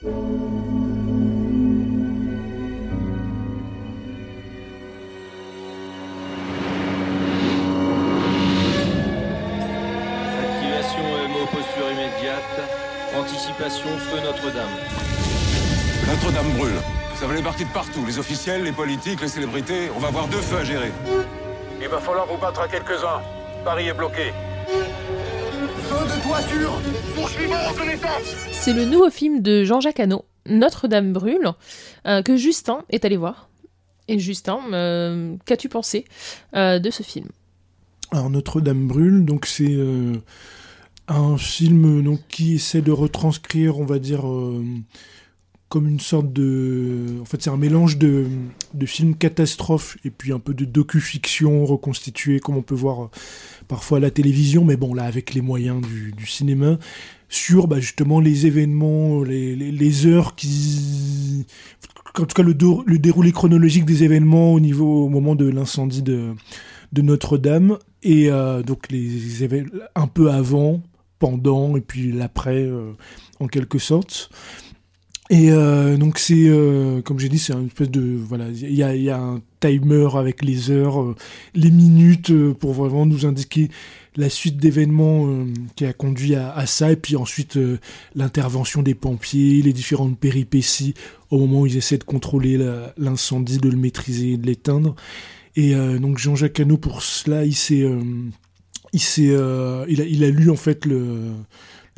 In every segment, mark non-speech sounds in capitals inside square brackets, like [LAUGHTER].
Activation EMO posture immédiate. Anticipation feu Notre-Dame. Notre-Dame brûle. Ça va les partir de partout. Les officiels, les politiques, les célébrités. On va avoir deux feux à gérer. Il va falloir vous battre à quelques-uns. Paris est bloqué. Feu de toiture Poursuivons reconnaissance C'est le nouveau film de Jean-Jacques Hano, Notre-Dame brûle, euh, que Justin est allé voir. Et Justin, euh, qu'as-tu pensé euh, de ce film? Alors Notre-Dame brûle, donc c'est euh, un film donc qui essaie de retranscrire, on va dire, euh, comme une sorte de, en fait, c'est un mélange de, de films catastrophes et puis un peu de docu-fiction reconstituée, comme on peut voir euh, parfois à la télévision, mais bon là avec les moyens du, du cinéma sur bah, justement les événements, les, les, heures qui, en tout cas le, déroulé chronologique des événements au niveau au moment de l'incendie de, de Notre-Dame et euh, donc les événements un peu avant, pendant et puis l'après euh, en quelque sorte. Et euh, donc c'est, euh, comme j'ai dit, c'est une espèce de voilà, il y a, y a un timer avec les heures, euh, les minutes euh, pour vraiment nous indiquer la suite d'événements euh, qui a conduit à, ça, et puis ensuite l'intervention des pompiers, les différentes péripéties au moment où ils essaient de contrôler l'incendie, de le maîtriser, de l'éteindre. Et donc Jean-Jacques Hano pour cela, il s'est, il s'est, il a, il a lu en fait le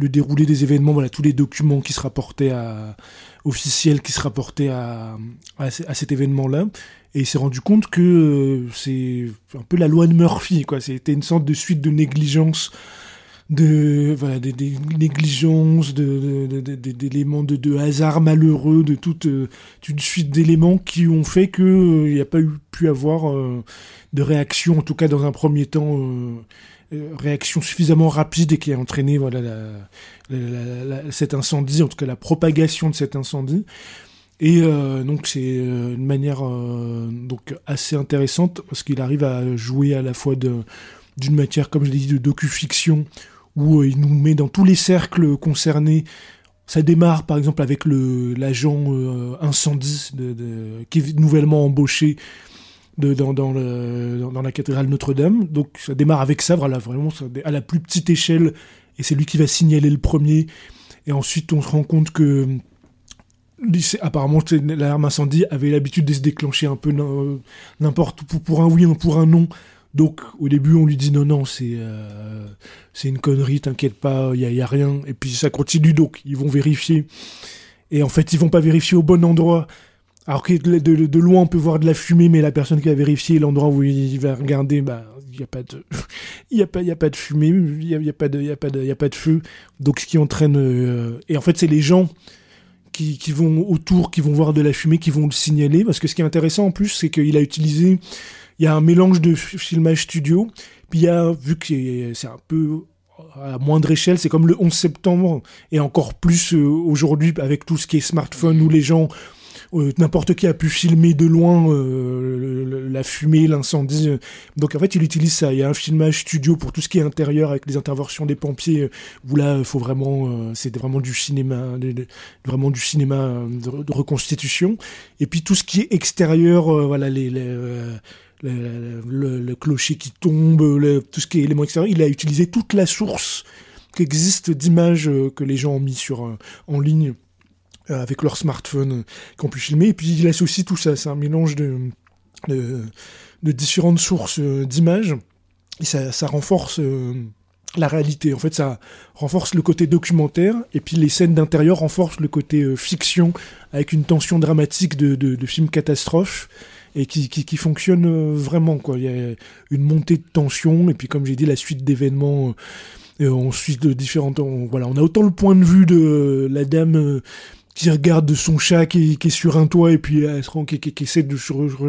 le déroulé des événements, voilà tous les documents qui se rapportaient à officiels qui se rapportaient à, à, ce- à cet événement-là, et il s'est rendu compte que euh, c'est un peu la loi de Murphy, quoi. C'était une sorte de suite de négligence, de voilà, des, négligences, de, d'éléments de, hasard malheureux, de toute euh, une suite d'éléments qui ont fait que euh, il n'y a pas eu, pu avoir de réaction, en tout cas dans un premier temps. Euh, réaction suffisamment rapide et qui a entraîné voilà la, cet incendie, en tout cas la propagation de cet incendie. Et euh, donc c'est euh, une manière donc assez intéressante parce qu'il arrive à jouer à la fois d'une matière comme je l'ai dit de docu-fiction où il nous met dans tous les cercles concernés. Ça démarre par exemple avec l'agent incendie qui est nouvellement embauché dans, la cathédrale Notre-Dame. Donc ça démarre avec ça, voilà, vraiment à la plus petite échelle, et c'est lui qui va signaler le premier. Et ensuite, on se rend compte que apparemment l'alarme incendie avait l'habitude de se déclencher un peu n'im- n'importe pour, pour un oui ou pour un non. Donc au début, on lui dit non, non, c'est euh, c'est une connerie, t'inquiète pas, il y a, y a rien. Et puis ça continue, donc ils vont vérifier. Et en fait, ils vont pas vérifier au bon endroit. Alors que de, loin, on peut voir de la fumée, mais la personne qui a vérifié l'endroit où il va regarder, bah, il n'y a pas de, [LAUGHS] il a pas, y a pas de fumée, il y a, y a pas de, y a pas de, y a pas de feu. Donc, ce qui entraîne, euh, et en fait, c'est les gens qui, vont autour, qui vont voir de la fumée, qui vont le signaler. Parce que ce qui est intéressant en plus, c'est qu'il a utilisé, il y a un mélange de filmage studio, puis il y a, vu que c'est c'est un peu à moindre échelle, c'est comme le 11 septembre, et encore plus euh, aujourd'hui avec tout ce qui est smartphone où les gens euh, n'importe qui a pu filmer de loin euh, la fumée, l'incendie. euh. Donc en fait, il utilise ça. Il y a un filmage studio pour tout ce qui est intérieur avec les interventions des pompiers. Où là, faut vraiment, c'est vraiment du cinéma, de- vraiment du cinéma de, reconstitution. Et puis tout ce qui est extérieur, voilà les, le, clocher qui tombe, tout ce qui est élément extérieur. Il a utilisé toute la source qui existe d'images que les gens ont mis sur en ligne avec leur smartphone euh, qu'on pu filmer. Et puis il laisse aussi tout ça. C'est un mélange de, différentes sources euh, d'images. Et ça, renforce euh, la réalité. En fait, ça renforce le côté documentaire. Et puis les scènes d'intérieur renforcent le côté euh, fiction avec une tension dramatique de, film catastrophe. Et qui, fonctionne euh, vraiment. Quoi. Il y a une montée de tension. Et puis comme j'ai dit, la suite d'événements. euh, euh, on suit de différentes. On, voilà, on a autant le point de vue de euh, la dame euh, qui regarde de son chat qui, est sur un toit et puis elle se rend qui, essaie de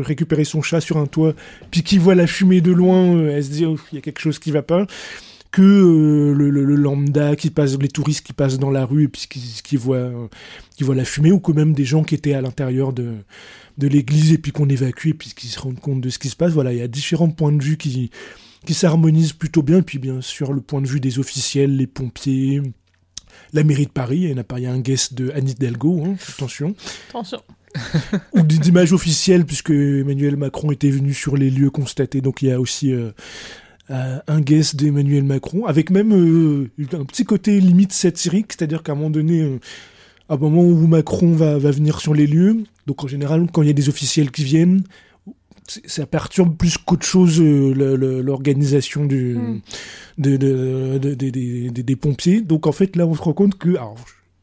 récupérer son chat sur un toit puis qui voit la fumée de loin euh, elle se dit oh, il y a quelque chose qui va pas que euh, le, lambda qui passe les touristes qui passent dans la rue et puis qui, voient euh, qui la fumée ou que même des gens qui étaient à l'intérieur de de l'église et puis qu'on évacue et puis qui se rendent compte de ce qui se passe. Voilà il y a différents points de vue qui qui s'harmonisent plutôt bien. Et puis bien sûr le point de vue des officiels les pompiers la mairie de Paris. Il y a un guest de Anne Hidalgo, hein, attention. Attention. [LAUGHS] Ou d'images officielles, puisque Emmanuel Macron était venu sur les lieux constatés. Donc il y a aussi euh, euh, un guest d'Emmanuel Macron, avec même euh, un petit côté limite satirique, c'est-à-dire qu'à un moment donné, à un moment où Macron va, va venir sur les lieux, donc en général, quand il y a des officiels qui viennent, ça perturbe plus qu'autre chose l'organisation du Mm. de, de- de- de- de- de- des pompiers. Donc en fait là on se rend compte que alors,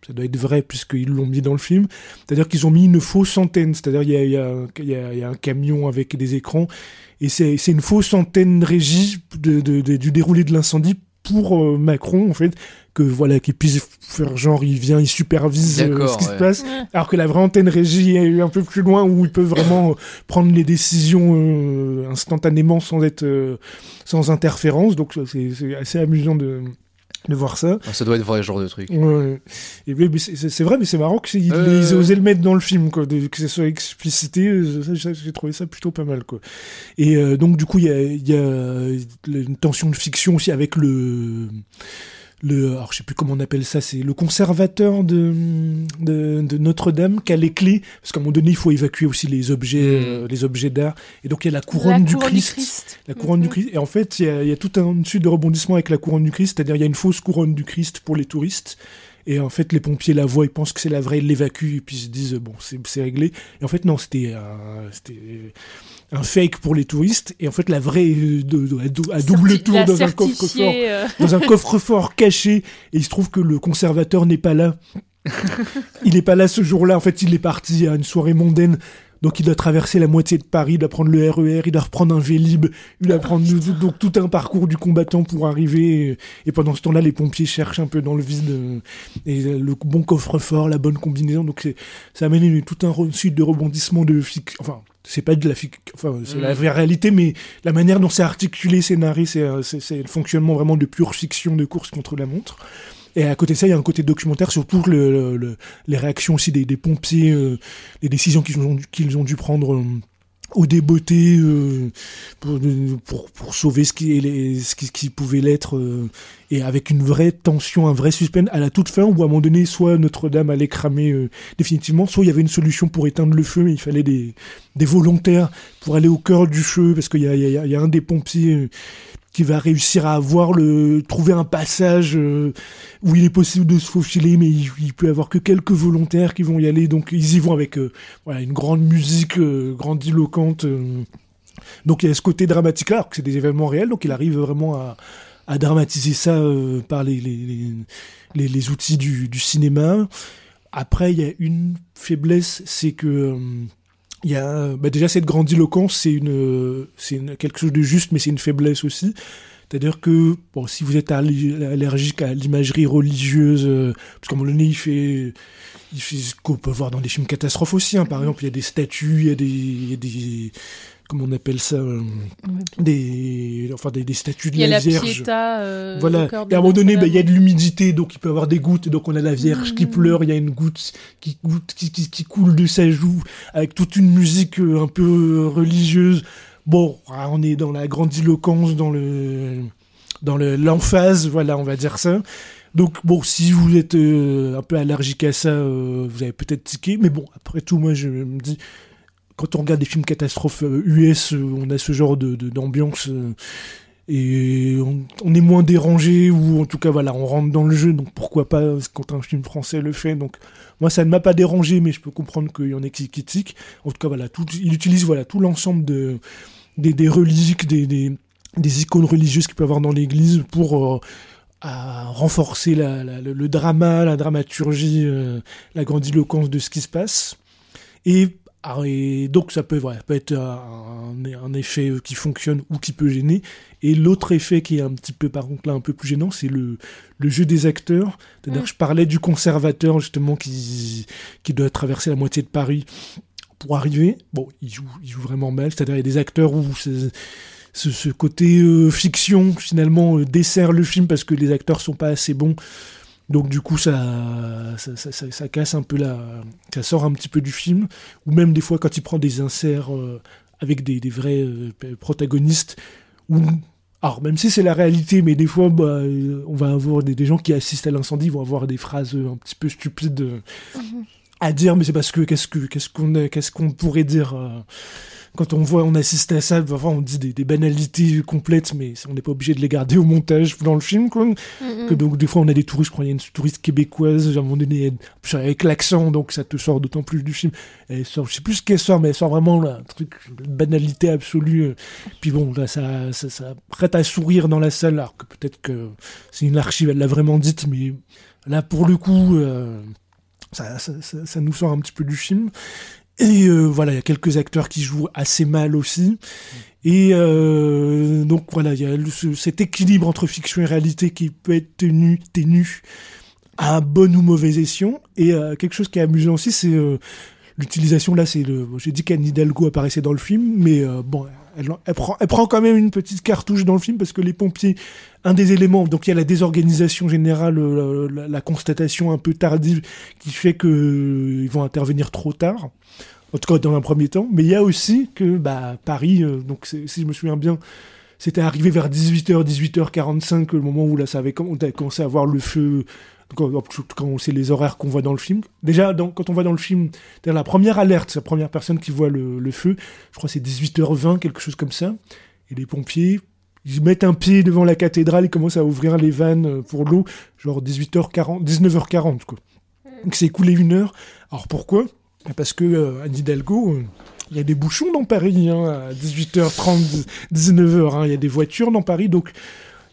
ça doit être vrai puisqu'ils l'ont mis dans le film, c'est-à-dire qu'ils ont mis une fausse antenne, c'est-à-dire il y a, y, a, il y, a, il y a un camion avec des écrans et c'est une fausse antenne régie du déroulé de l'incendie pour euh, Macron en fait que voilà qu'il puisse faire genre il vient il supervise euh, ce qui se passe. Alors que la vraie antenne régie est un peu plus loin où il peut vraiment euh, prendre les décisions euh, instantanément sans être euh, sans interférence. Donc c'est assez amusant de de voir ça. Ah, Ça doit être vrai, ce genre de truc. Ouais. C'est- vrai, mais c'est marrant qu'ils Euh. aient osé le mettre dans le film, quoi, de- que ce soit explicité. euh, J'ai trouvé ça plutôt pas mal, quoi. Et euh, donc du coup, il y a, il y a une tension de fiction aussi avec le le, alors je sais plus comment on appelle ça, c'est le conservateur de, de, de Notre-Dame qui a les clés, parce qu'à un moment donné, il faut évacuer aussi les objets, Mm. euh, les objets d'art. Et donc il y a la couronne, La du, couronne Christ, La couronne du Mhm. Christ. Et en fait, il y a, il y a tout un suite de rebondissement avec la couronne du Christ, c'est-à-dire il y a une fausse couronne du Christ pour les touristes. Et en fait, les pompiers la voient, ils pensent que c'est la vraie, ils l'évacuent, et puis ils se disent, bon, c'est réglé. Et en fait, non, c'était un, fake pour les touristes. Et en fait, la vraie, est de, de- à, dou- à double tour la dans un coffre-fort certifiée, euh, dans un coffre-fort caché et il se trouve que le conservateur n'est pas là. [LAUGHS] il n'est pas là ce jour-là. En fait, il est parti à une soirée mondaine. Donc il doit traverser la moitié de Paris, il doit prendre le RER, il doit reprendre un Vélib, il doit prendre donc tout un parcours du combattant pour arriver. Et pendant ce temps-là, les pompiers cherchent un peu dans le vide euh, et le bon coffre-fort, la bonne combinaison. Donc c'est- ça amène une- tout un suite de rebondissements de fic- Enfin, c'est pas de la fic- enfin c'est la Mm. vraie réalité, mais la manière dont c'est articulé, scénarisé, c'est c'est c'est le fonctionnement vraiment de pure fiction de course contre la montre. Et à côté de ça, il y a un côté documentaire sur le- les réactions aussi des, pompiers, euh, les décisions qu'ils ont, dû- prendre euh, au débeauté euh, pour, pour, sauver ce qui, pouvait l'être, euh, et avec une vraie tension, un vrai suspense à la toute fin, où à un moment donné, soit Notre-Dame allait cramer définitivement, soit il y avait une solution pour éteindre le feu, mais il fallait des, volontaires pour aller au cœur du feu, parce qu'il y a, un des pompiers qui va réussir à avoir le trouver un passage euh, où il est possible de se faufiler mais il, il peut avoir que quelques volontaires qui vont y aller. Donc ils y vont avec euh, voilà une grande musique euh, grandiloquente donc il y a ce côté dramatique là alors que c'est des événements réels donc il arrive vraiment à, dramatiser ça par les les, les, les, outils du, du cinéma. Après il y a une faiblesse c'est que il y a bah déjà cette grandiloquence, c'est une, c'est une- quelque chose de juste, mais c'est une faiblesse aussi. C'est-à-dire que bon, si vous êtes allergi- allergique à l'imagerie religieuse, euh, parce qu'à un moment donné, il fait, il fait ce qu'on peut voir dans des films catastrophes aussi. hein. Par exemple, il y a des statues, il y a des, il y a des comment on appelle ça, euh, des, enfin des, des statues de Il y a la Vierge. Euh, Voilà. Et à un moment donné, bah, il y a de l'humidité, donc il peut y avoir des gouttes. Donc on a la Vierge qui Mhm. pleure, il y a une goutte qui, goutte, qui, qui, qui coule de sa joue, avec toute une musique un peu religieuse. Bon, ah, on est dans la grandiloquence, dans le dans le- l'emphase, voilà, on va dire ça. Donc bon, si vous êtes euh, un peu allergique à ça, euh, vous avez peut-être tiqué. Mais bon, après tout, moi je me dis, quand on regarde des films catastrophes US, euh, on a ce genre de d'ambiance. et on, est moins dérangé ou en tout cas voilà on rentre dans le jeu donc pourquoi pas quand un film français le fait donc moi ça ne m'a pas dérangé mais je peux comprendre qu'il y en ait qui, qui tiquent en tout cas voilà tout, il utilise voilà tout l'ensemble de des, des reliques des, des, des icônes religieuses qu'il peut avoir dans l'église pour euh, à renforcer la, la- le, le drama la dramaturgie euh, la grandiloquence de ce qui se passe et ah, et donc ça peut, voilà, peut être un, un effet qui fonctionne ou qui peut gêner. Et l'autre effet qui est un petit peu, par contre, là, un peu plus gênant, c'est le, le jeu des acteurs. C'est-à-dire Mm. je parlais du conservateur, justement, qui, qui doit traverser la moitié de Paris pour arriver. Bon, il joue, il joue vraiment mal. C'est-à-dire il y a des acteurs où ce, ce côté euh, fiction, finalement, euh, dessert le film parce que les acteurs sont pas assez bons. Donc du coup, ça, ça, ça, ça- casse un peu la... Ça sort un petit peu du film. Ou même des fois, quand il prend des inserts euh, avec des, des vrais euh, protagonistes, où alors même si c'est la réalité, mais des fois, bah, on va avoir des, des gens qui assistent à l'incendie vont avoir des phrases un petit peu stupides euh, à dire, mais c'est parce que qu'est-ce que qu'est-ce qu'on qu'est-ce qu'on pourrait dire euh, quand on voit, on assiste à ça, parfois on dit des, des banalités complètes, mais on n'est pas obligé de les garder au montage dans le film, quoi. Que donc des fois on a des touristes, je crois il y a une touriste québécoise, à un moment donné, avec l'accent, donc ça te sort d'autant plus du film. Elle sort, je sais plus ce qu'elle sort, mais elle sort vraiment là, un truc, une banalité absolue. euh. Puis bon, là ça, ça, ça prête à sourire dans la salle, alors que peut-être que c'est une archive, elle l'a vraiment dite, mais là pour le coup, euh, ça, ça, ça, ça nous sort un petit peu du film. Et euh, voilà, il y a quelques acteurs qui jouent assez mal aussi. Et euh, donc voilà, il y a le- ce- cet équilibre entre fiction et réalité qui peut être tenu, ténu à bon ou mauvais escient. Et euh, quelque chose qui est amusant aussi, c'est l'utilisation. Là, c'est le. J'ai dit qu'Anne Hidalgo apparaissait dans le film, mais euh, bon, elle, prend, quand même une petite cartouche dans le film parce que les pompiers, un des éléments, donc il y a la désorganisation générale, euh, la, constatation un peu tardive qui fait que euh, vont intervenir trop tard. En tout cas, dans un premier temps. Mais il y a aussi que bah, Paris, donc si je me souviens bien, c'était arrivé vers 18h, 18h45, le moment où là, ça avait on avait commencé à voir le feu. Quand, quand c'est les horaires qu'on voit dans le film. Déjà, quand on voit dans le film, la première alerte, la première personne qui voit le, feu. Je crois que c'est 18h20, quelque chose comme ça. Et les pompiers, ils mettent un pied devant la cathédrale, ils commencent à ouvrir les vannes euh, pour l'eau, genre 18h40, 19h40, quoi. Donc c'est écoulé une heure. Alors pourquoi? Bah, Parce que euh, Hidalgo, euh, il y a des bouchons dans Paris, hein, à 18h30, 19h, hein, il y a des voitures dans Paris, donc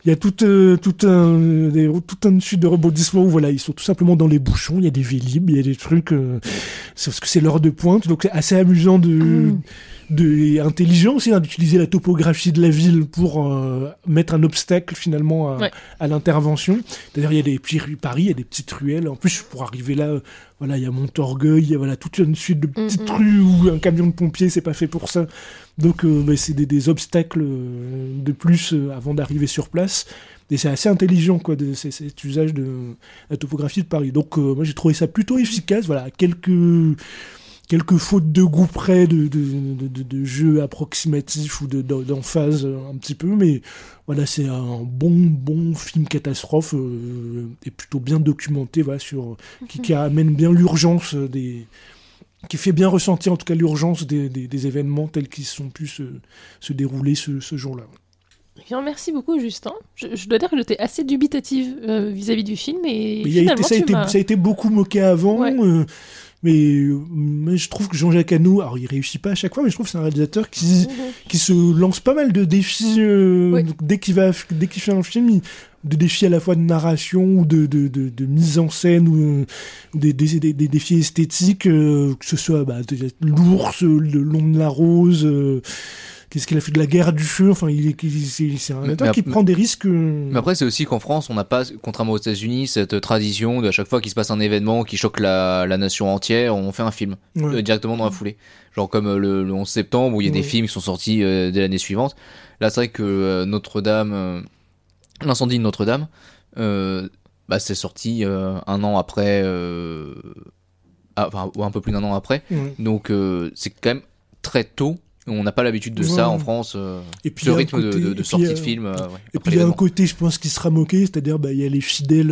il y a tout, euh, tout, un, des- tout un suite de rebondissements où voilà, ils sont tout simplement dans les bouchons, il y a des vélib, il y a des trucs, euh, c'est parce que c'est l'heure de pointe, donc c'est assez amusant de, de et intelligent aussi hein, d'utiliser la topographie de la ville pour euh, mettre un obstacle finalement à, Ouais. à l'intervention. D'ailleurs, il y a des petits rues Paris, il y a des petites ruelles. En plus, pour arriver là, voilà, il y a Montorgueil, il y a voilà toute une suite de petites Mhm. rues où un camion de pompiers c'est pas fait pour ça. Donc, euh, bah, c'est des, des obstacles euh, de plus euh, avant d'arriver sur place. Et c'est assez intelligent, quoi, de, cet usage de la topographie de Paris. Donc, euh, moi, j'ai trouvé ça plutôt efficace. Voilà, quelques quelques fautes de goût près de, de, de, jeu approximatif ou de- de- d'emphase euh, un petit peu, mais voilà, c'est un bon bon film catastrophe euh, et plutôt bien documenté, voilà, sur qui, qui amène bien l'urgence des qui fait bien ressentir en tout cas l'urgence des, des, des événements tels qu'ils sont pu se, se dérouler ce, ce jour-là. Bien, merci beaucoup, Justin. Je, je dois dire que j'étais assez dubitative euh, vis-à-vis du film et y a été- finalement, ça, a été, ça a été beaucoup moqué avant, Ouais. euh, mais, euh, mais je trouve que Jean-Jacques Hano, alors il réussit pas à chaque fois, mais je trouve que c'est un réalisateur qui, Mhm. qui se lance pas mal de défis euh, Oui. dès qu'il va dès qu'il fait un film il- de défis à la fois de narration ou de, de, de, de mise en scène ou euh, des, des, des, des défis esthétiques euh, que ce soit bah, l'ours le long de la rose euh, qu'est-ce qu'il a fait de la guerre du feu enfin il est c'est un mais qui prend des risques euh, Mais après, c'est aussi qu'en France, on n'a pas, contrairement aux États-Unis, cette tradition de à chaque fois qu'il se passe un événement qui choque la, la nation entière, on fait un film ouais. euh, directement dans la foulée. Genre comme euh, le, le 11 septembre où il y a Ouais. des films qui sont sortis euh, dès l'année suivante. Là, c'est vrai que euh, Notre-Dame, euh, l'incendie de Notre-Dame, bah, c'est sorti un an après, ah, enfin ou un peu plus d'un an après. Ouais. Donc c'est quand même très tôt. On n'a pas l'habitude de Ouais. ça en France. euh, et puis ce rythme de, côté- de- sortie euh, de film. euh, ouais, Et puis il y a un côté, je pense, qui sera moqué, c'est-à-dire bah, il y a les fidèles,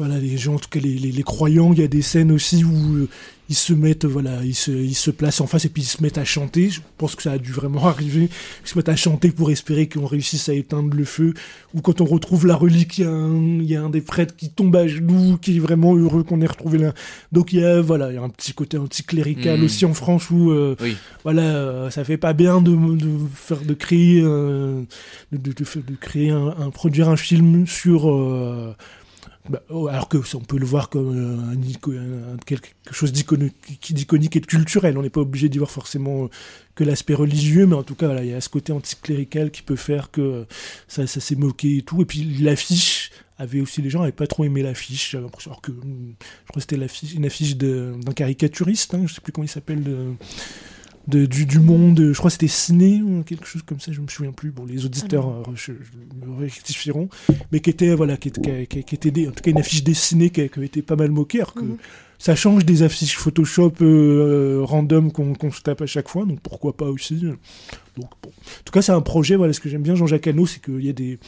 voilà, les gens, en tout cas les, les, les croyants, il y a des scènes aussi où euh, ils se mettent, voilà, ils se, ils se placent en face et puis ils se mettent à chanter. Je pense que ça a dû vraiment [LAUGHS] arriver. Ils se mettent à chanter pour espérer qu'on réussisse à éteindre le feu. Ou quand on retrouve la relique, il y a un, il y a un des prêtres qui tombe à genoux, qui est vraiment heureux qu'on ait retrouvé là. Donc il y a, voilà, il y a un petit côté anticlérical Mhm. aussi en France où, euh, Oui. voilà, euh, ça fait pas bien de, de faire, de créer, euh, de, de, de- de créer un, un- produire un film sur bah, oh, alors que on peut le voir comme euh, un, quelque chose d'iconique et de culturel. On n'est pas obligé d'y voir forcément euh, que l'aspect religieux mais en tout cas il y a ce côté anticlérical qui peut faire que euh, ça, s'est moqué et tout. Et puis l'affiche avait aussi les gens n'avaient pas trop aimé l'affiche. Alors que hum, je crois que c'était une affiche d'un caricaturiste hein, je sais plus comment il s'appelle de- du, du monde, je crois que c'était Ciné ou quelque chose comme ça, je me souviens plus. Bon, les auditeurs euh, je- je- me rectifieront, mais qui était voilà, qui, était- qui, qui était des- en tout cas une affiche dessinée qui, avait été pas mal moquée, alors que Mhm. ça change des affiches Photoshop euh, random qu'on se tape à chaque fois, donc pourquoi pas aussi. Donc bon. En tout cas, c'est un projet. Voilà, ce que j'aime bien Jean-Jacques Hano, c'est qu'il y a des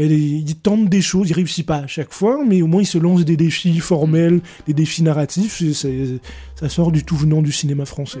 il, il tente des choses, il réussit pas à chaque fois, mais au moins il se lance des défis formels, des défis narratifs, ça sort du tout venant du cinéma français.